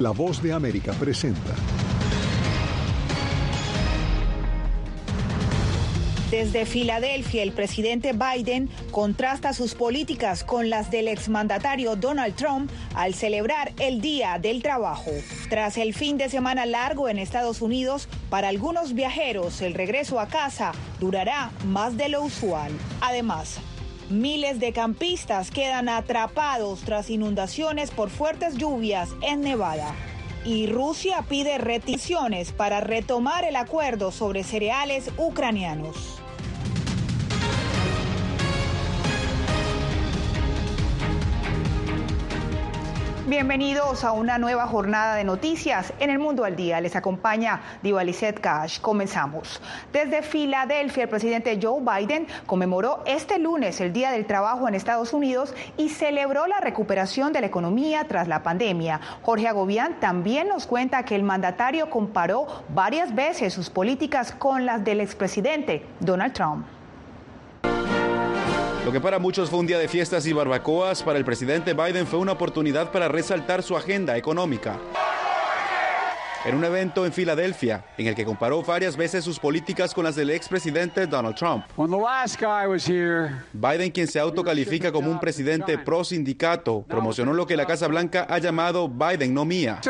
La voz de América presenta. Desde Filadelfia, el presidente Biden contrasta sus políticas con las del exmandatario Donald Trump al celebrar el Día del Trabajo. Tras el fin de semana largo en Estados Unidos, para algunos viajeros el regreso a casa durará más de lo usual. Además, Miles de campistas quedan atrapados tras inundaciones por fuertes lluvias en Nevada. Y Rusia pide retenciones para retomar el acuerdo sobre cereales ucranianos. Bienvenidos a una nueva jornada de noticias en el Mundo al Día. Les acompaña Diva Cash. Comenzamos. Desde Filadelfia, el presidente Joe Biden conmemoró este lunes el Día del Trabajo en Estados Unidos y celebró la recuperación de la economía tras la pandemia. Jorge Agobián también nos cuenta que el mandatario comparó varias veces sus políticas con las del expresidente Donald Trump. Lo que para muchos fue un día de fiestas y barbacoas, para el presidente Biden fue una oportunidad para resaltar su agenda económica en un evento en Filadelfia, en el que comparó varias veces sus políticas con las del expresidente Donald Trump. Biden, quien se autocalifica como un presidente pro sindicato, promocionó lo que la Casa Blanca ha llamado Biden no mía.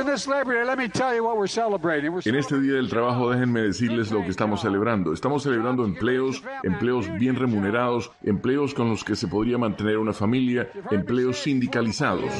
En este Día del Trabajo, déjenme decirles lo que estamos celebrando. Estamos celebrando empleos, empleos bien remunerados, empleos con los que se podría mantener una familia, empleos sindicalizados.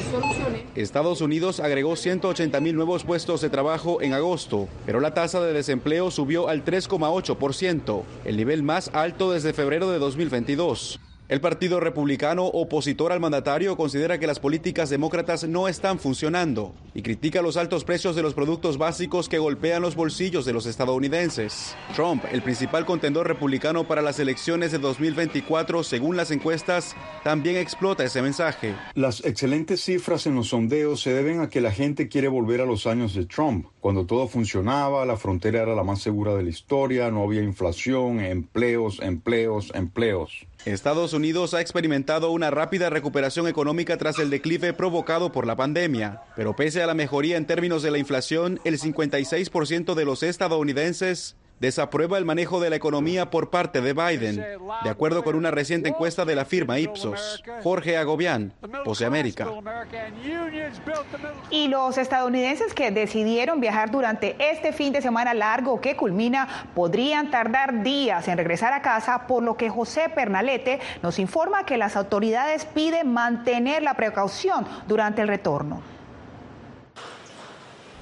Estados Unidos agregó 180 mil nuevos puestos de trabajo en agosto, pero la tasa de desempleo subió al 3,8%, el nivel más alto desde febrero de 2022. El Partido Republicano, opositor al mandatario, considera que las políticas demócratas no están funcionando y critica los altos precios de los productos básicos que golpean los bolsillos de los estadounidenses. Trump, el principal contendor republicano para las elecciones de 2024, según las encuestas, también explota ese mensaje. Las excelentes cifras en los sondeos se deben a que la gente quiere volver a los años de Trump, cuando todo funcionaba, la frontera era la más segura de la historia, no había inflación, empleos, empleos, empleos. Estados Unidos ha experimentado una rápida recuperación económica tras el declive provocado por la pandemia, pero pese a la mejoría en términos de la inflación, el 56% de los estadounidenses desaprueba el manejo de la economía por parte de Biden, de acuerdo con una reciente encuesta de la firma Ipsos. Jorge Agobián, Pose América. Y los estadounidenses que decidieron viajar durante este fin de semana largo que culmina podrían tardar días en regresar a casa, por lo que José Pernalete nos informa que las autoridades piden mantener la precaución durante el retorno.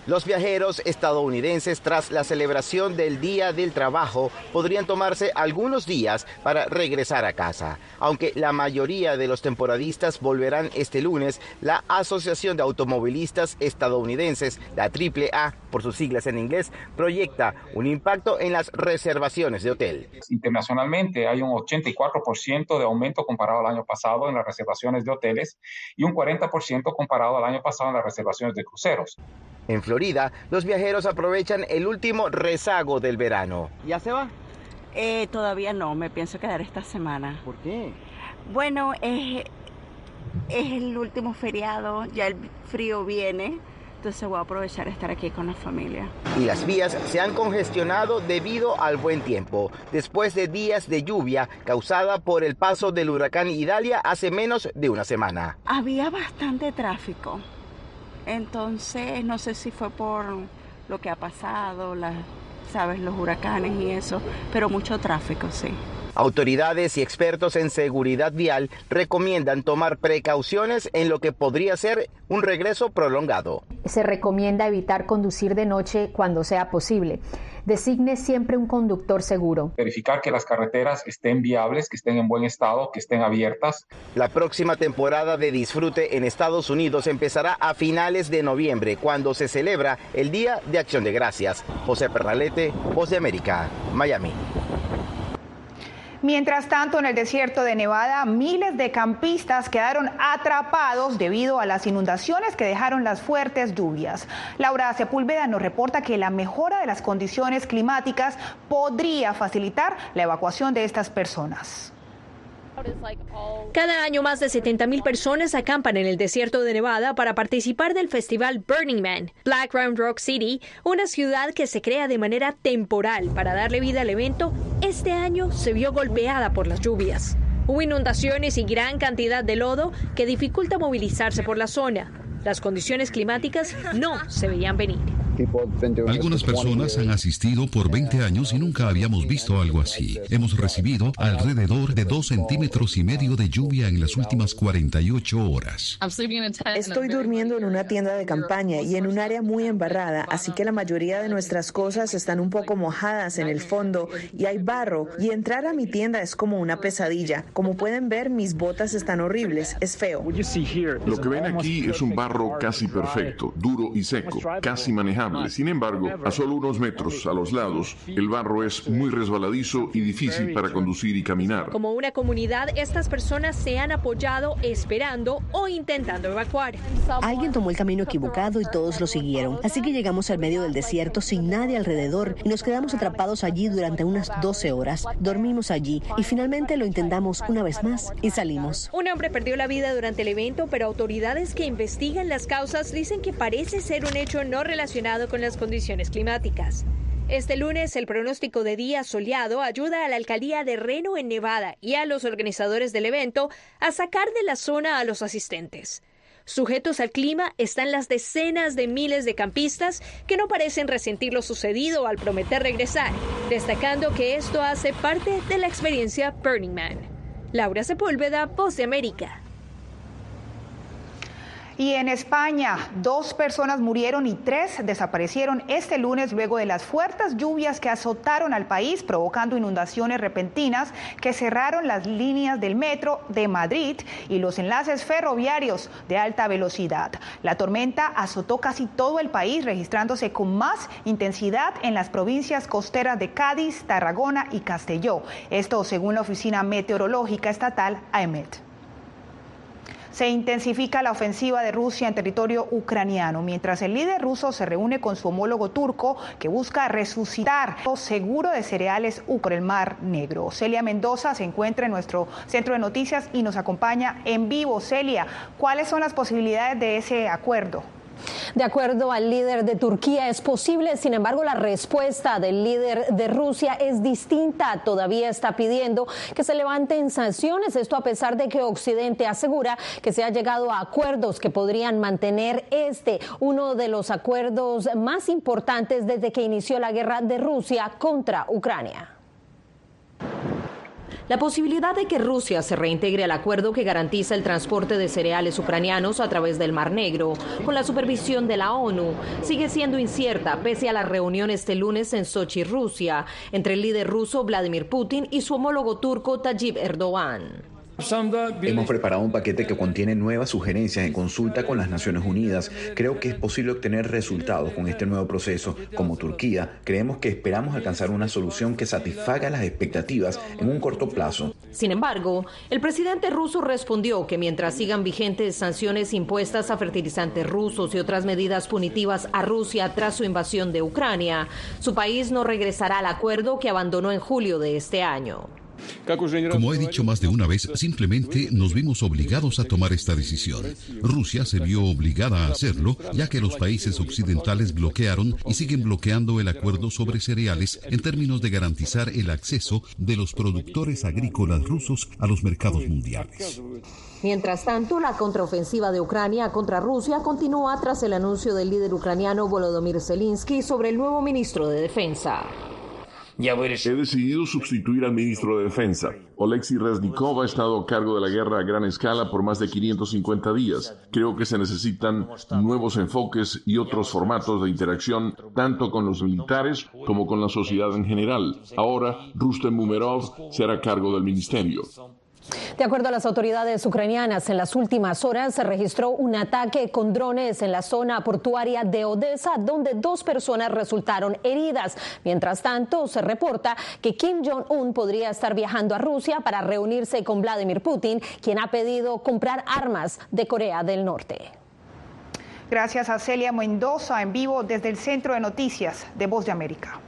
Los viajeros estadounidenses tras la celebración del Día del Trabajo podrían tomarse algunos días para regresar a casa. Aunque la mayoría de los temporadistas volverán este lunes, la Asociación de Automovilistas Estadounidenses, la AAA por sus siglas en inglés, proyecta un impacto en las reservaciones de hotel. Internacionalmente hay un 84% de aumento comparado al año pasado en las reservaciones de hoteles y un 40% comparado al año pasado en las reservaciones de cruceros. En Florida, los viajeros aprovechan el último rezago del verano. ¿Ya se va? Eh, todavía no, me pienso quedar esta semana. ¿Por qué? Bueno, es el último feriado, ya el frío viene. Entonces voy a aprovechar estar aquí con la familia. Y las vías se han congestionado debido al buen tiempo, después de días de lluvia causada por el paso del huracán Idalia hace menos de una semana. Había bastante tráfico. Entonces, no sé si fue por lo que ha pasado, sabes, los huracanes y eso, pero mucho tráfico, sí. Autoridades y expertos en seguridad vial recomiendan tomar precauciones en lo que podría ser un regreso prolongado. Se recomienda evitar conducir de noche cuando sea posible. Designe siempre un conductor seguro. Verificar que las carreteras estén viables, que estén en buen estado, que estén abiertas. La próxima temporada de disfrute en Estados Unidos empezará a finales de noviembre, cuando se celebra el Día de Acción de Gracias. José Perralete, Voz de América, Miami. Mientras tanto, en el desierto de Nevada, miles de campistas quedaron atrapados debido a las inundaciones que dejaron las fuertes lluvias. Laura Sepúlveda nos reporta que la mejora de las condiciones climáticas podría facilitar la evacuación de estas personas. Cada año más de 70.000 personas acampan en el desierto de Nevada para participar del festival Burning Man. Black Round Rock City, una ciudad que se crea de manera temporal para darle vida al evento, este año se vio golpeada por las lluvias. Hubo inundaciones y gran cantidad de lodo que dificulta movilizarse por la zona. Las condiciones climáticas no se veían venir. Algunas personas han asistido por 20 años y nunca habíamos visto algo así. Hemos recibido alrededor de 2 centímetros y medio de lluvia en las últimas 48 horas. Estoy durmiendo en una tienda de campaña y en un área muy embarrada, así que la mayoría de nuestras cosas están un poco mojadas en el fondo y hay barro y entrar a mi tienda es como una pesadilla. Como pueden ver, mis botas están horribles, es feo. Lo que ven aquí es un barro casi perfecto, duro y seco, casi manejable sin embargo, a solo unos metros a los lados, el barro es muy resbaladizo y difícil para conducir y caminar. Como una comunidad, estas personas se han apoyado esperando o intentando evacuar. Alguien tomó el camino equivocado y todos lo siguieron. Así que llegamos al medio del desierto sin nadie alrededor y nos quedamos atrapados allí durante unas 12 horas. Dormimos allí y finalmente lo intentamos una vez más y salimos. Un hombre perdió la vida durante el evento, pero autoridades que investigan las causas dicen que parece ser un hecho no relacionado con las condiciones climáticas. Este lunes, el pronóstico de día soleado ayuda a la alcaldía de Reno en Nevada y a los organizadores del evento a sacar de la zona a los asistentes. Sujetos al clima están las decenas de miles de campistas que no parecen resentir lo sucedido al prometer regresar, destacando que esto hace parte de la experiencia Burning Man. Laura Sepúlveda, Voz de América. Y en España, dos personas murieron y tres desaparecieron este lunes luego de las fuertes lluvias que azotaron al país, provocando inundaciones repentinas que cerraron las líneas del metro de Madrid y los enlaces ferroviarios de alta velocidad. La tormenta azotó casi todo el país, registrándose con más intensidad en las provincias costeras de Cádiz, Tarragona y Castelló. Esto según la Oficina Meteorológica Estatal, AEMET. Se intensifica la ofensiva de Rusia en territorio ucraniano, mientras el líder ruso se reúne con su homólogo turco que busca resucitar el seguro de cereales por el Mar Negro. Celia Mendoza se encuentra en nuestro centro de noticias y nos acompaña en vivo. Celia, ¿cuáles son las posibilidades de ese acuerdo? De acuerdo al líder de Turquía es posible, sin embargo la respuesta del líder de Rusia es distinta. Todavía está pidiendo que se levanten sanciones, esto a pesar de que Occidente asegura que se ha llegado a acuerdos que podrían mantener este, uno de los acuerdos más importantes desde que inició la guerra de Rusia contra Ucrania. La posibilidad de que Rusia se reintegre al acuerdo que garantiza el transporte de cereales ucranianos a través del Mar Negro, con la supervisión de la ONU, sigue siendo incierta pese a la reunión este lunes en Sochi, Rusia, entre el líder ruso Vladimir Putin y su homólogo turco Tayyip Erdogan. Hemos preparado un paquete que contiene nuevas sugerencias en consulta con las Naciones Unidas. Creo que es posible obtener resultados con este nuevo proceso. Como Turquía, creemos que esperamos alcanzar una solución que satisfaga las expectativas en un corto plazo. Sin embargo, el presidente ruso respondió que mientras sigan vigentes sanciones impuestas a fertilizantes rusos y otras medidas punitivas a Rusia tras su invasión de Ucrania, su país no regresará al acuerdo que abandonó en julio de este año. Como he dicho más de una vez, simplemente nos vimos obligados a tomar esta decisión. Rusia se vio obligada a hacerlo, ya que los países occidentales bloquearon y siguen bloqueando el acuerdo sobre cereales en términos de garantizar el acceso de los productores agrícolas rusos a los mercados mundiales. Mientras tanto, la contraofensiva de Ucrania contra Rusia continúa tras el anuncio del líder ucraniano Volodymyr Zelensky sobre el nuevo ministro de Defensa. He decidido sustituir al ministro de Defensa. Oleksiy Reznikov ha estado a cargo de la guerra a gran escala por más de 550 días. Creo que se necesitan nuevos enfoques y otros formatos de interacción, tanto con los militares como con la sociedad en general. Ahora, Rustem Umerov será cargo del ministerio. De acuerdo a las autoridades ucranianas, en las últimas horas se registró un ataque con drones en la zona portuaria de Odessa, donde dos personas resultaron heridas. Mientras tanto, se reporta que Kim Jong-un podría estar viajando a Rusia para reunirse con Vladimir Putin, quien ha pedido comprar armas de Corea del Norte. Gracias a Celia Mendoza en vivo desde el Centro de Noticias de Voz de América.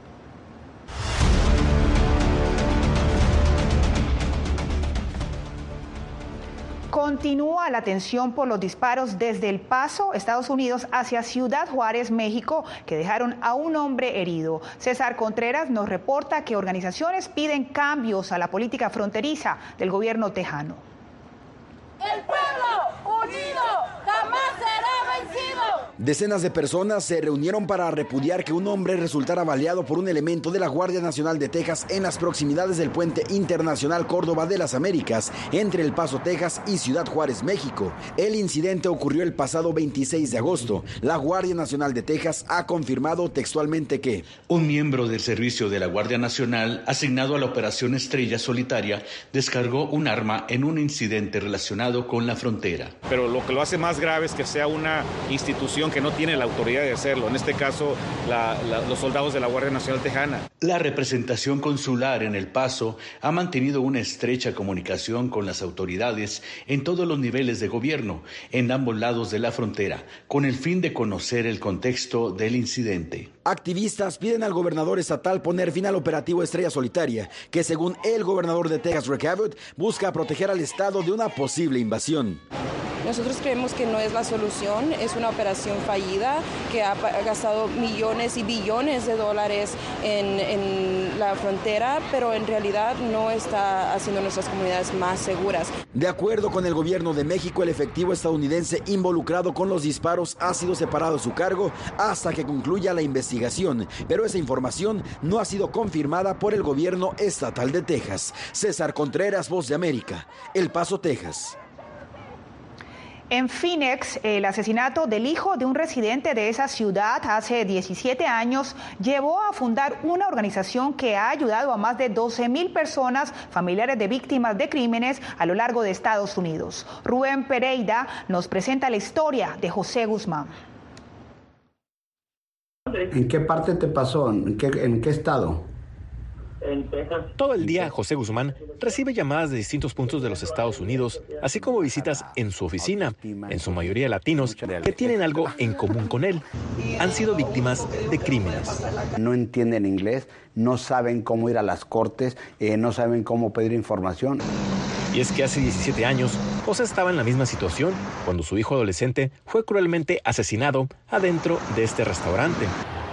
Continúa la tensión por los disparos desde El Paso, Estados Unidos, hacia Ciudad Juárez, México, que dejaron a un hombre herido. César Contreras nos reporta que organizaciones piden cambios a la política fronteriza del gobierno tejano. El pueblo unido jamás vencido. Decenas de personas se reunieron para repudiar que un hombre resultara baleado por un elemento de la Guardia Nacional de Texas en las proximidades del puente internacional Córdoba de las Américas, entre El Paso, Texas y Ciudad Juárez, México. El incidente ocurrió el pasado 26 de agosto. La Guardia Nacional de Texas ha confirmado textualmente que un miembro del servicio de la Guardia Nacional asignado a la Operación Estrella Solitaria descargó un arma en un incidente relacionado con la frontera. Pero lo que lo hace más grave es que sea una institución que no tiene la autoridad de hacerlo, en este caso los soldados de la Guardia Nacional Tejana. La representación consular en El Paso ha mantenido una estrecha comunicación con las autoridades en todos los niveles de gobierno, en ambos lados de la frontera, con el fin de conocer el contexto del incidente. Activistas piden al gobernador estatal poner fin al operativo Estrella Solitaria, que según el gobernador de Texas, Rick Abbott, busca proteger al estado de una posible invasión. Nosotros creemos que no es la solución, es una operación fallida que ha gastado millones y billones de dólares en, la frontera, pero en realidad no está haciendo nuestras comunidades más seguras. De acuerdo con el gobierno de México, el efectivo estadounidense involucrado con los disparos ha sido separado de su cargo hasta que concluya la investigación, pero esa información no ha sido confirmada por el gobierno estatal de Texas. César Contreras, Voz de América, El Paso, Texas. En Phoenix, el asesinato del hijo de un residente de esa ciudad hace 17 años llevó a fundar una organización que ha ayudado a más de 12 mil personas familiares de víctimas de crímenes a lo largo de Estados Unidos. Rubén Pereira nos presenta la historia de José Guzmán. ¿En qué parte te pasó? ¿En qué, en qué estado? Todo el día, José Guzmán recibe llamadas de distintos puntos de los Estados Unidos, así como visitas en su oficina, en su mayoría latinos, que tienen algo en común con él. Han sido víctimas de crímenes. No entienden inglés, no saben cómo ir a las cortes, eh, no saben cómo pedir información. Y es que hace 17 años, José estaba en la misma situación cuando su hijo adolescente fue cruelmente asesinado adentro de este restaurante.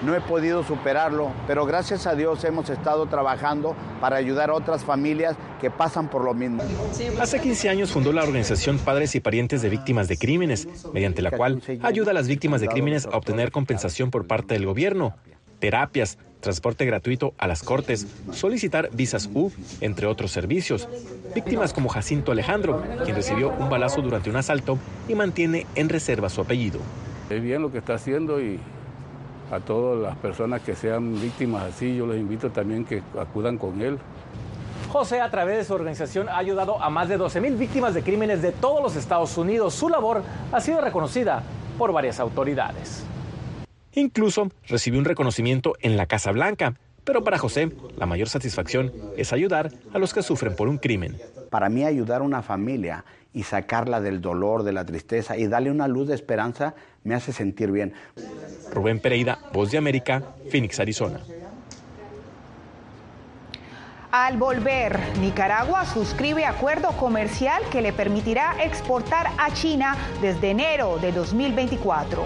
No he podido superarlo, pero gracias a Dios hemos estado trabajando para ayudar a otras familias que pasan por lo mismo. Hace 15 años fundó la organización Padres y Parientes de Víctimas de Crímenes, mediante la cual ayuda a las víctimas de crímenes a obtener compensación por parte del gobierno, terapias, transporte gratuito a las cortes, solicitar visas U, entre otros servicios. Víctimas como Jacinto Alejandro, quien recibió un balazo durante un asalto y mantiene en reserva su apellido. Es bien lo que está haciendo y a todas las personas que sean víctimas así, yo les invito también que acudan con él. José, a través de su organización, ha ayudado a más de 12.000 víctimas de crímenes de todos los Estados Unidos. Su labor ha sido reconocida por varias autoridades. Incluso recibió un reconocimiento en la Casa Blanca. Pero para José, la mayor satisfacción es ayudar a los que sufren por un crimen. Para mí ayudar a una familia y sacarla del dolor, de la tristeza y darle una luz de esperanza me hace sentir bien. Rubén Pereira, Voz de América, Phoenix, Arizona. Al volver, Nicaragua suscribe acuerdo comercial que le permitirá exportar a China desde enero de 2024.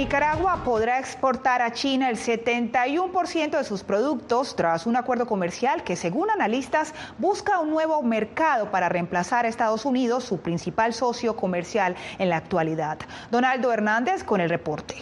Nicaragua podrá exportar a China el 71% de sus productos tras un acuerdo comercial que, según analistas, busca un nuevo mercado para reemplazar a Estados Unidos, su principal socio comercial en la actualidad. Donaldo Hernández con el reporte.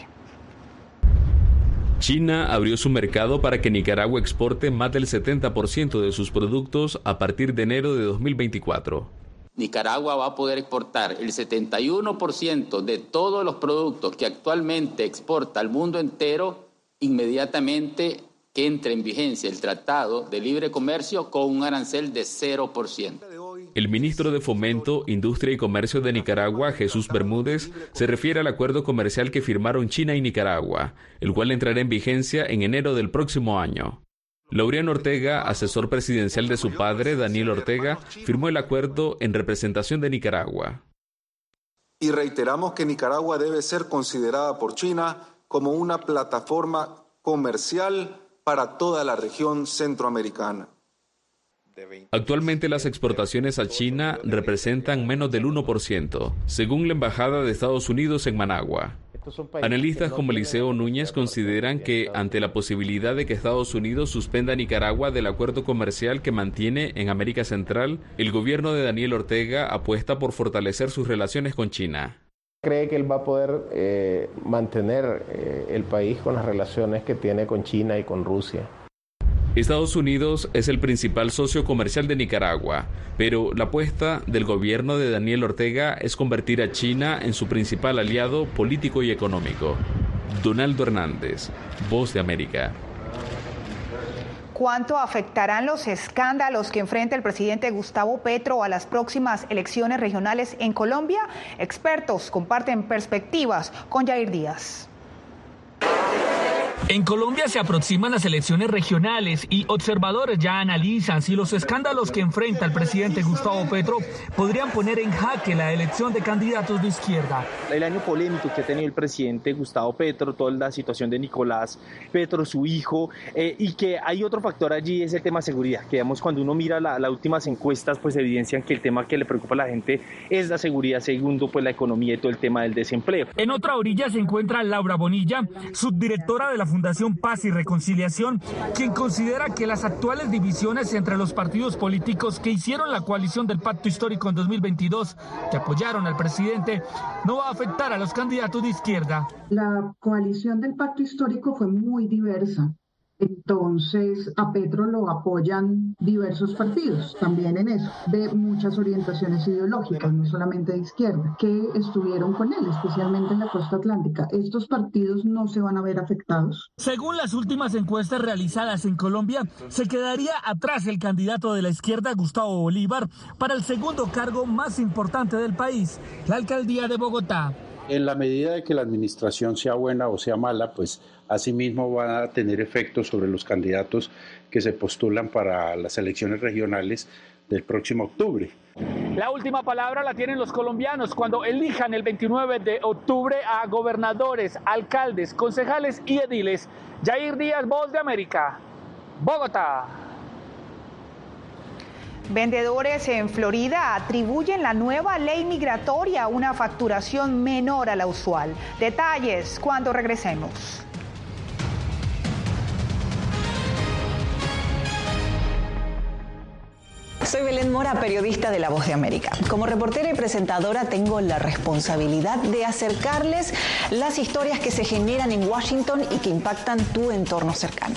China abrió su mercado para que Nicaragua exporte más del 70% de sus productos a partir de enero de 2024. Nicaragua va a poder exportar el 71% de todos los productos que actualmente exporta al mundo entero inmediatamente que entre en vigencia el Tratado de Libre Comercio con un arancel de 0%. El ministro de Fomento, Industria y Comercio de Nicaragua, Jesús Bermúdez, se refiere al acuerdo comercial que firmaron China y Nicaragua, el cual entrará en vigencia en enero del próximo año. Laureano Ortega, asesor presidencial de su padre, Daniel Ortega, firmó el acuerdo en representación de Nicaragua. Y reiteramos que Nicaragua debe ser considerada por China como una plataforma comercial para toda la región centroamericana. Actualmente las exportaciones a China representan menos del 1%, según la Embajada de Estados Unidos en Managua. Analistas como Eliseo Núñez consideran que ante la posibilidad de que Estados Unidos suspenda a Nicaragua del acuerdo comercial que mantiene en América Central, el gobierno de Daniel Ortega apuesta por fortalecer sus relaciones con China. Cree que él va a poder eh, mantener eh, el país con las relaciones que tiene con China y con Rusia. Estados Unidos es el principal socio comercial de Nicaragua, pero la apuesta del gobierno de Daniel Ortega es convertir a China en su principal aliado político y económico. Donaldo Hernández, Voz de América. ¿Cuánto afectarán los escándalos que enfrenta el presidente Gustavo Petro a las próximas elecciones regionales en Colombia? Expertos comparten perspectivas con Jair Díaz. En Colombia se aproximan las elecciones regionales y observadores ya analizan si los escándalos que enfrenta el presidente Gustavo Petro podrían poner en jaque la elección de candidatos de izquierda. El año polémico que ha tenido el presidente Gustavo Petro, toda la situación de Nicolás Petro, su hijo, eh, y que hay otro factor allí, es el tema seguridad, que digamos cuando uno mira las últimas encuestas, pues evidencian que el tema que le preocupa a la gente es la seguridad, segundo, pues la economía y todo el tema del desempleo. En otra orilla se encuentra Laura Bonilla, subdirectora de la Fundación Paz y Reconciliación, quien considera que las actuales divisiones entre los partidos políticos que hicieron la coalición del Pacto Histórico en 2022, que apoyaron al presidente, no va a afectar a los candidatos de izquierda. La coalición del Pacto Histórico fue muy diversa. Entonces, a Petro lo apoyan diversos partidos, también en eso, de muchas orientaciones ideológicas, no solamente de izquierda, que estuvieron con él, especialmente en la costa atlántica. Estos partidos no se van a ver afectados. Según las últimas encuestas realizadas en Colombia, se quedaría atrás el candidato de la izquierda, Gustavo Bolívar, para el segundo cargo más importante del país, la alcaldía de Bogotá. En la medida de que la administración sea buena o sea mala, pues asimismo va a tener efectos sobre los candidatos que se postulan para las elecciones regionales del próximo octubre. La última palabra la tienen los colombianos cuando elijan el 29 de octubre a gobernadores, alcaldes, concejales y ediles. Jair Díaz, Voz de América, Bogotá. Vendedores en Florida atribuyen la nueva ley migratoria a una facturación menor a la usual. Detalles cuando regresemos. Soy Belén Mora, periodista de La Voz de América. Como reportera y presentadora tengo la responsabilidad de acercarles las historias que se generan en Washington y que impactan tu entorno cercano.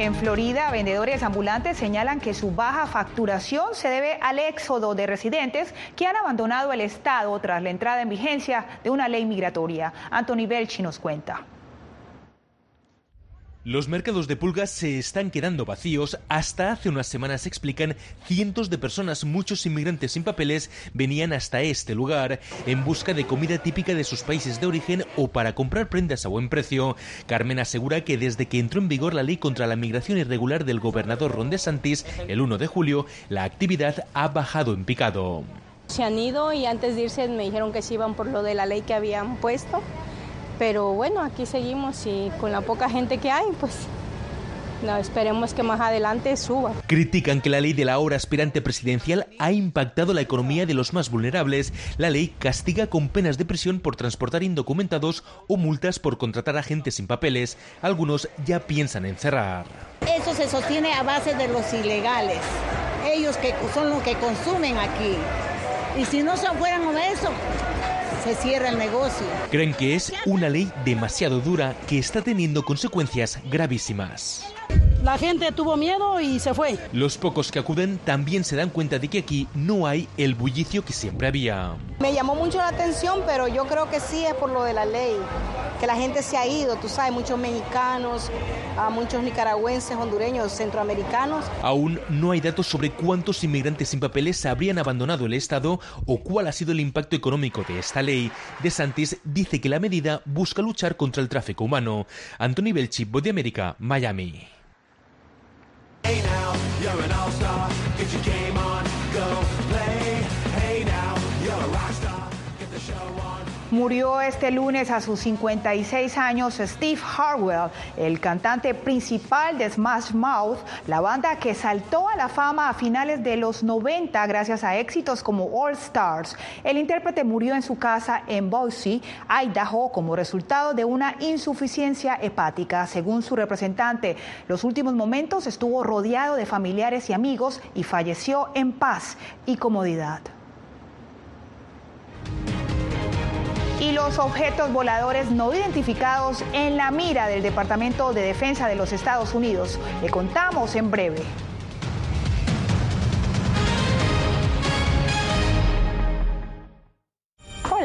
En Florida, vendedores ambulantes señalan que su baja facturación se debe al éxodo de residentes que han abandonado el estado tras la entrada en vigencia de una ley migratoria. Anthony Belchi nos cuenta. Los mercados de pulgas se están quedando vacíos. Hasta hace unas semanas explican cientos de personas, muchos inmigrantes sin papeles, venían hasta este lugar en busca de comida típica de sus países de origen o para comprar prendas a buen precio. Carmen asegura que desde que entró en vigor la ley contra la migración irregular del gobernador Ron DeSantis el 1 de julio, la actividad ha bajado en picado. Se han ido y antes de irse me dijeron que se iban por lo de la ley que habían puesto pero bueno, aquí seguimos y con la poca gente que hay, pues no, esperemos que más adelante suba. Critican que la ley de la hora aspirante presidencial ha impactado la economía de los más vulnerables. La ley castiga con penas de prisión por transportar indocumentados o multas por contratar a gente sin papeles. Algunos ya piensan en cerrar. Eso se sostiene a base de los ilegales. Ellos que son los que consumen aquí. Y si no se fueran eso, se cierra el negocio. Creen que es una ley demasiado dura que está teniendo consecuencias gravísimas. La gente tuvo miedo y se fue. Los pocos que acuden también se dan cuenta de que aquí no hay el bullicio que siempre había. Me llamó mucho la atención, pero yo creo que sí es por lo de la ley, que la gente se ha ido, tú sabes, muchos mexicanos, a muchos nicaragüenses, hondureños, centroamericanos. Aún no hay datos sobre cuántos inmigrantes sin papeles habrían abandonado el Estado o cuál ha sido el impacto económico de esta ley. De Santis dice que la medida busca luchar contra el tráfico humano. Anthony Belchi, Voz de América, Miami. You're an all-star. Get your game Murió este lunes a sus 56 años Steve Harwell, el cantante principal de Smash Mouth, la banda que saltó a la fama a finales de los 90 gracias a éxitos como All Stars. El intérprete murió en su casa en Boise, Idaho, como resultado de una insuficiencia hepática. Según su representante, los últimos momentos estuvo rodeado de familiares y amigos y falleció en paz y comodidad. Y los objetos voladores no identificados en la mira del Departamento de Defensa de los Estados Unidos. Le contamos en breve.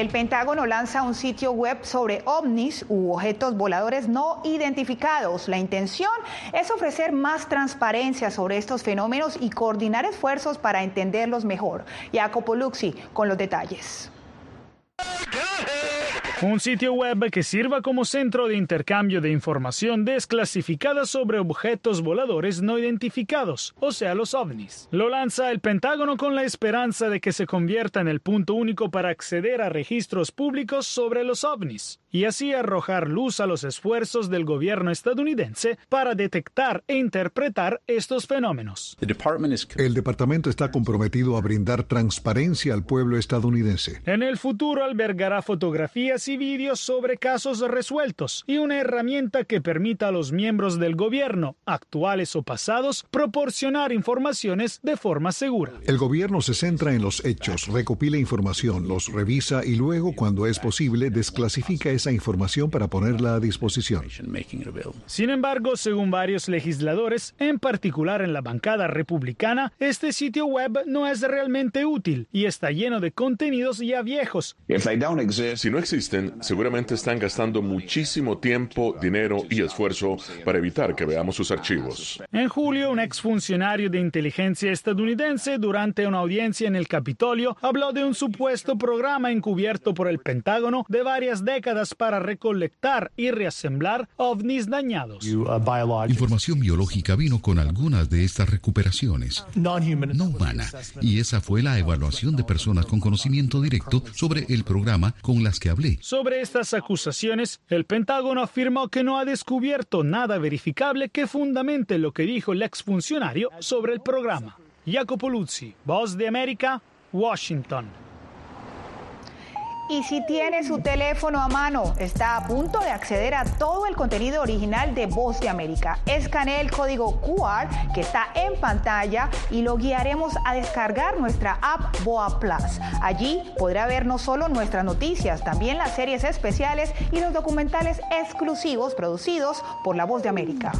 El Pentágono lanza un sitio web sobre ovnis u objetos voladores no identificados. La intención es ofrecer más transparencia sobre estos fenómenos y coordinar esfuerzos para entenderlos mejor. Jacopo Luxi con los detalles. Un sitio web que sirva como centro de intercambio de información desclasificada sobre objetos voladores no identificados, o sea, los ovnis. Lo lanza el Pentágono con la esperanza de que se convierta en el punto único para acceder a registros públicos sobre los ovnis y así arrojar luz a los esfuerzos del gobierno estadounidense para detectar e interpretar estos fenómenos. El departamento está comprometido a brindar transparencia al pueblo estadounidense. En el futuro albergará fotografías y vídeos sobre casos resueltos y una herramienta que permita a los miembros del gobierno, actuales o pasados, proporcionar informaciones de forma segura. El gobierno se centra en los hechos, recopila información, los revisa y luego, cuando es posible, desclasifica esa información para ponerla a disposición. Sin embargo, según varios legisladores, en particular en la bancada republicana, este sitio web no es realmente útil y está lleno de contenidos ya viejos. Si no existen, seguramente están gastando muchísimo tiempo, dinero y esfuerzo para evitar que veamos sus archivos. En julio, un exfuncionario de inteligencia estadounidense durante una audiencia en el Capitolio habló de un supuesto programa encubierto por el Pentágono de varias décadas para recolectar y reasemblar ovnis dañados. Información biológica vino con algunas de estas recuperaciones, no humana, y esa fue la evaluación de personas con conocimiento directo sobre el programa con las que hablé. Sobre estas acusaciones, el Pentágono afirmó que no ha descubierto nada verificable que fundamente lo que dijo el exfuncionario sobre el programa. Jacopo Luzzi, Voz de América, Washington. Y si tiene su teléfono a mano, está a punto de acceder a todo el contenido original de Voz de América. Escanee el código QR que está en pantalla y lo guiaremos a descargar nuestra app Boa Plus. Allí podrá ver no solo nuestras noticias, también las series especiales y los documentales exclusivos producidos por La Voz de América.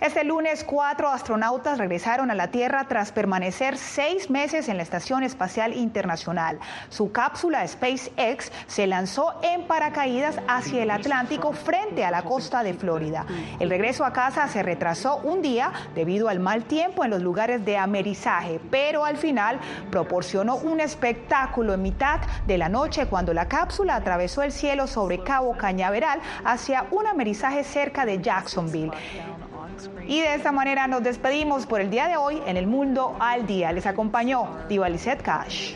Este lunes, cuatro astronautas regresaron a la Tierra tras permanecer seis meses en la Estación Espacial Internacional. Su cápsula SpaceX se lanzó en paracaídas hacia el Atlántico frente a la costa de Florida. El regreso a casa se retrasó un día debido al mal tiempo en los lugares de amerizaje, pero al final proporcionó un espectáculo en mitad de la noche cuando la cápsula atravesó el cielo sobre Cabo Cañaveral hacia un amerizaje cerca de Jacksonville. Y de esta manera nos despedimos por el día de hoy en el Mundo al Día. Les acompañó Diva Cash.